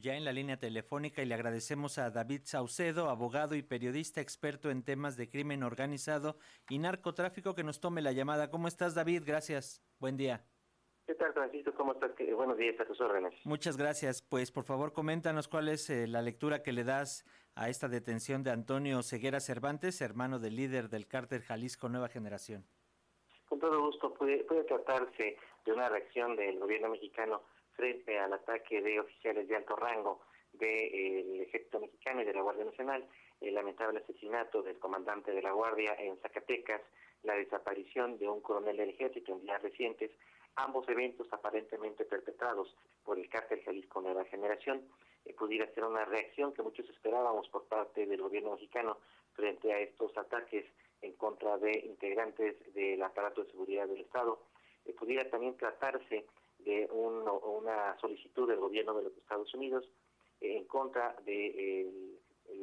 Ya en la línea telefónica y le agradecemos a David Saucedo, abogado y periodista experto en temas de crimen organizado y narcotráfico, que nos tome la llamada. ¿Cómo estás, David? Gracias. Buen día. ¿Qué tal, Francisco? ¿Cómo estás? Buenos días a tus órdenes. Muchas gracias. Pues por favor, coméntanos cuál es eh, la lectura que le das a esta detención de Antonio Ceguera Cervantes, hermano del líder del cártel Jalisco Nueva Generación. Con todo gusto, puede, puede tratarse de una reacción del gobierno mexicano frente al ataque de oficiales de alto rango del ejército mexicano y de la Guardia Nacional, el lamentable asesinato del comandante de la Guardia en Zacatecas, la desaparición de un coronel del ejército en días recientes, ambos eventos aparentemente perpetrados por el cártel Jalisco Nueva Generación, eh, pudiera ser una reacción que muchos esperábamos por parte del gobierno mexicano frente a estos ataques en contra de integrantes del aparato de seguridad del Estado. Eh, pudiera también tratarse de una solicitud del gobierno de los Estados Unidos en contra de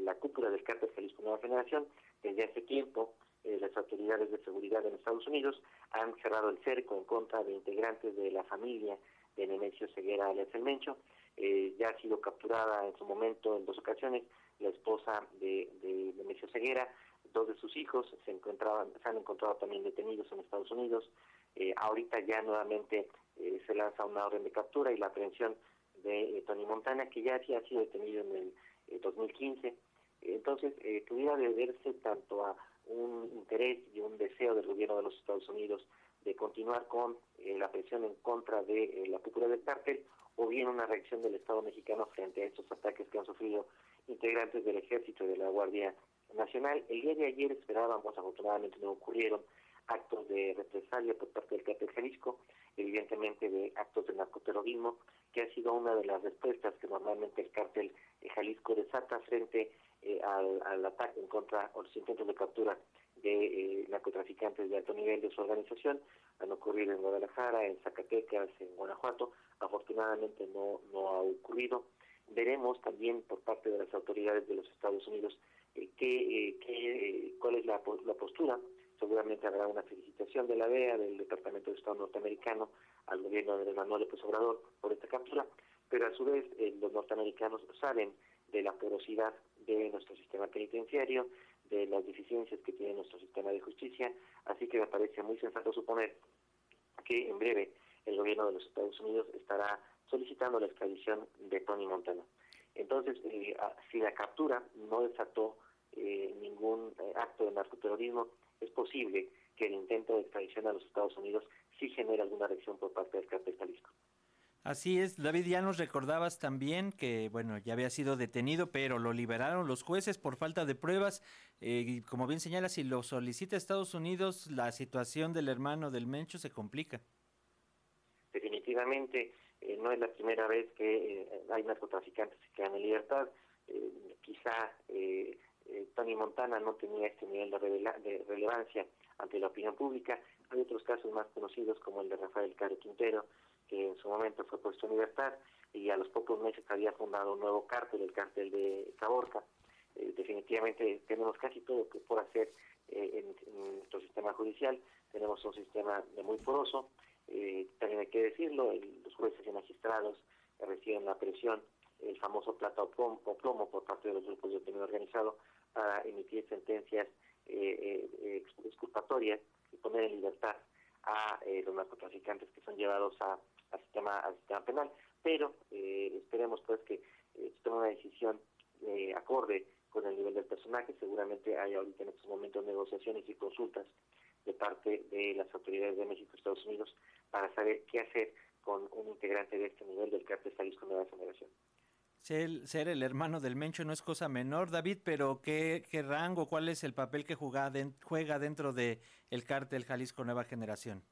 la cúpula del cártel Jalisco Nueva Generación. Desde hace tiempo, eh, las autoridades de seguridad en Estados Unidos han cerrado el cerco en contra de integrantes de la familia de Nemesio Ceguera alias El Mencho. Eh, ya ha sido capturada en su momento en dos ocasiones la esposa de, de Nemesio Ceguera, dos de sus hijos se encontraban, se han encontrado también detenidos en Estados Unidos. Eh, ahorita ya nuevamente eh, se lanza una orden de captura y la aprehensión de eh, Tony Montana, que ya había sido detenido en el 2015. Eh, Entonces, pudiera deberse tanto a un interés y un deseo del gobierno de los Estados Unidos de continuar con la presión en contra de la cultura del cártel o bien una reacción del Estado mexicano frente a estos ataques que han sufrido integrantes del ejército y de la Guardia Nacional. El día de ayer esperábamos, afortunadamente no ocurrieron, actos de represalia por parte del cártel Jalisco, evidentemente de actos de narcoterrorismo, que ha sido una de las respuestas que normalmente el cártel Jalisco desata frente eh, al, ataque en contra o los intentos de captura de eh, narcotraficantes de alto nivel de su organización. Han ocurrido en Guadalajara, en Zacatecas, en Guanajuato. Afortunadamente no, no ha ocurrido. Veremos también por parte de las autoridades de los Estados Unidos eh, qué, qué, cuál es la, la postura seguramente habrá una felicitación de la DEA, del Departamento de Estado norteamericano, al gobierno de Manuel López Obrador por esta captura, pero a su vez eh, los norteamericanos saben de la porosidad de nuestro sistema penitenciario, de las deficiencias que tiene nuestro sistema de justicia, así que me parece muy sensato suponer que en breve el gobierno de los Estados Unidos estará solicitando la extradición de Tony Montana. Entonces, eh, si la captura no desató eh, ningún acto de narcoterrorismo, es posible que el intento de extradición a los Estados Unidos sí genere alguna reacción por parte del cártel Jalisco. Así es, David, ya nos recordabas también que, bueno, ya había sido detenido, pero lo liberaron los jueces por falta de pruebas. Eh, y como bien señala, si lo solicita Estados Unidos, la situación del hermano del Mencho se complica. Definitivamente, eh, no es la primera vez que eh, hay narcotraficantes que quedan en libertad. quizá eh, Tony Montana no tenía este nivel de, relevancia ante la opinión pública. Hay otros casos más conocidos como el de Rafael Caro Quintero, que en su momento fue puesto en libertad y a los pocos meses había fundado un nuevo cártel, el cártel de Caborca. Eh, definitivamente tenemos casi todo que por hacer eh, en, nuestro sistema judicial. Tenemos un sistema muy poroso. también hay que decirlo, los jueces y magistrados reciben la presión, el famoso plata o plomo, por parte de los grupos de opinión organizado para emitir sentencias eh, eh, exculpatorias y poner en libertad a eh, los narcotraficantes que son llevados a, al sistema al sistema penal pero eh, esperemos pues que se tome una decisión acorde con el nivel del personaje seguramente hay ahorita en estos momentos negociaciones y consultas de parte de las autoridades de México y Estados Unidos para saber qué hacer con un integrante de este nivel del cártel Jalisco Nueva Generación. Ser, el hermano del Mencho no es cosa menor, David, pero ¿qué, qué rango, cuál es el papel que juega, juega dentro de el cártel Jalisco Nueva Generación?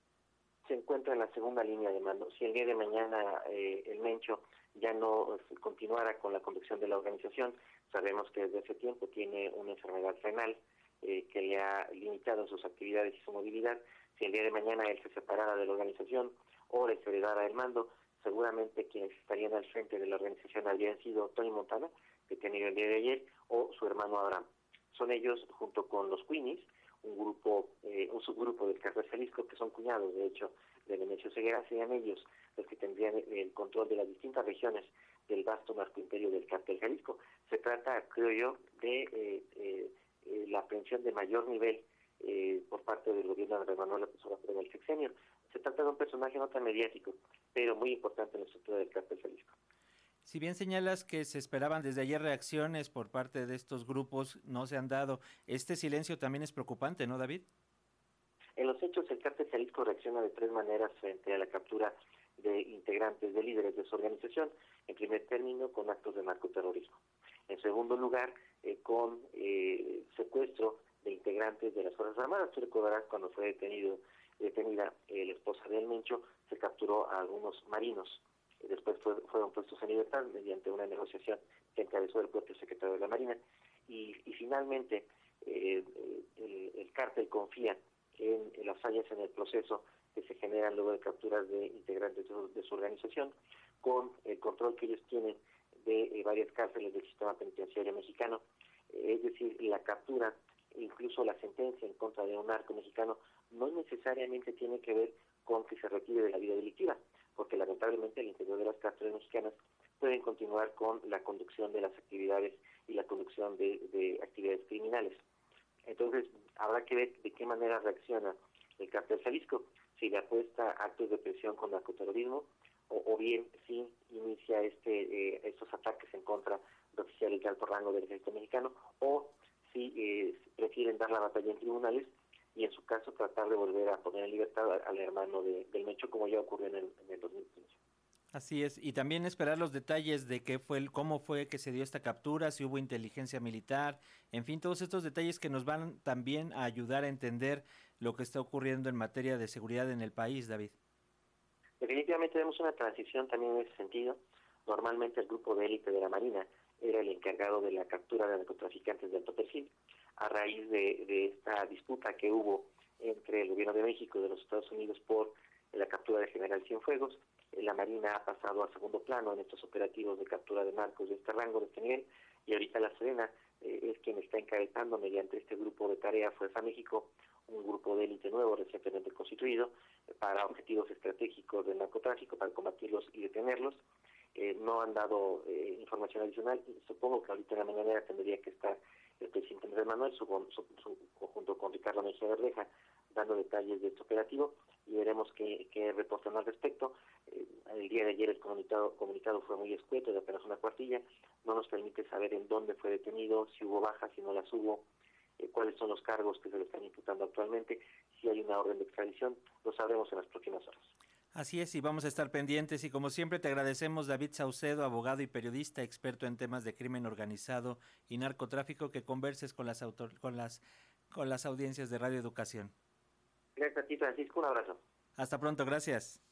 Se encuentra en la segunda línea de mando. Si el día de mañana eh, el Mencho ya no eh, continuara con la conducción de la organización, sabemos que desde ese tiempo tiene una enfermedad renal eh, que le ha limitado sus actividades y su movilidad. Si el día de mañana él se separara de la organización o le heredara el mando, seguramente quienes estarían al frente de la organización habrían sido Tony Montana, que tenía el día de ayer, o su hermano Abraham. Son ellos, junto con los Queenies, un grupo, eh, un subgrupo del Cártel Jalisco, que son cuñados, de hecho, de Venecio Ceguera, serían ellos los que tendrían el control de las distintas regiones del vasto narcoimperio del cartel Jalisco. Se trata, creo yo, de eh, eh, eh, la aprehensión de mayor nivel por parte del gobierno de Manuel López Obrador en el sexenio. Se trata de un personaje no tan mediático, pero muy importante en la estructura del cartel Jalisco. Si bien señalas que se esperaban desde ayer reacciones por parte de estos grupos, no se han dado. Este silencio también es preocupante, ¿no, David? En los hechos, el cártel Jalisco reacciona de tres maneras frente a la captura de integrantes, de líderes de su organización. En primer término, con actos de narcoterrorismo. En segundo lugar, eh, con eh, secuestro de integrantes de las Fuerzas Armadas. Tú recordarás cuando fue detenido detenida eh, la esposa de El Mencho, se capturó a algunos marinos. Después fueron puestos en libertad mediante una negociación que encabezó el propio secretario de la Marina. Y, finalmente, el, el cártel confía en, las fallas en el proceso que se generan luego de capturas de integrantes de su, organización, con el control que ellos tienen de eh, varias cárceles del sistema penitenciario mexicano, eh, es decir, la captura, incluso la sentencia en contra de un narco mexicano, no necesariamente tiene que ver con que se retire de la vida delictiva, porque lamentablemente el interior de las cárceles mexicanas pueden continuar con la conducción de las actividades y la conducción de actividades criminales. Entonces, habrá que ver de qué manera reacciona el cartel Jalisco, si le apuesta actos de presión con narcoterrorismo o, bien si inicia este eh, estos ataques en contra de oficiales de alto rango del ejército mexicano o si eh, prefieren dar la batalla en tribunales y en su caso tratar de volver a poner en libertad al, hermano de, del Mecho como ya ocurrió en el, en el 2015. Así es, y también esperar los detalles de qué fue, cómo fue que se dio esta captura, si hubo inteligencia militar, en fin, todos estos detalles que nos van también a ayudar a entender lo que está ocurriendo en materia de seguridad en el país, David. Definitivamente tenemos una transición también en ese sentido. Normalmente el grupo de élite de la Marina era el encargado de la captura de narcotraficantes de alto perfil. A raíz de, esta disputa que hubo entre el gobierno de México y de los Estados Unidos por la captura de General Cienfuegos, la Marina ha pasado a segundo plano en estos operativos de captura de narcos de este rango, de este y ahorita la Serena eh, es quien está encabezando mediante este grupo de tarea Fuerza México, un grupo de élite nuevo recientemente constituido para objetivos estratégicos del narcotráfico, para combatirlos y detenerlos. Eh, no han dado eh, información adicional. Supongo que ahorita en la mañana tendría que estar el presidente Andrés Manuel, su, junto con Ricardo Mejía Verdeja, dando detalles de este operativo y veremos qué, qué reportan al respecto. Eh, el día de ayer el comunicado, comunicado fue muy escueto, de apenas una cuartilla, no nos permite saber en dónde fue detenido, si hubo bajas, si no las hubo, eh, cuáles son los cargos que se le están imputando actualmente, si hay una orden de extradición, lo sabremos en las próximas horas. Así es, y vamos a estar pendientes y como siempre te agradecemos David Saucedo, abogado y periodista, experto en temas de crimen organizado y narcotráfico, que converses con las, con las, con las audiencias de Radio Educación. Gracias a ti, Francisco. Un abrazo. Hasta pronto, gracias.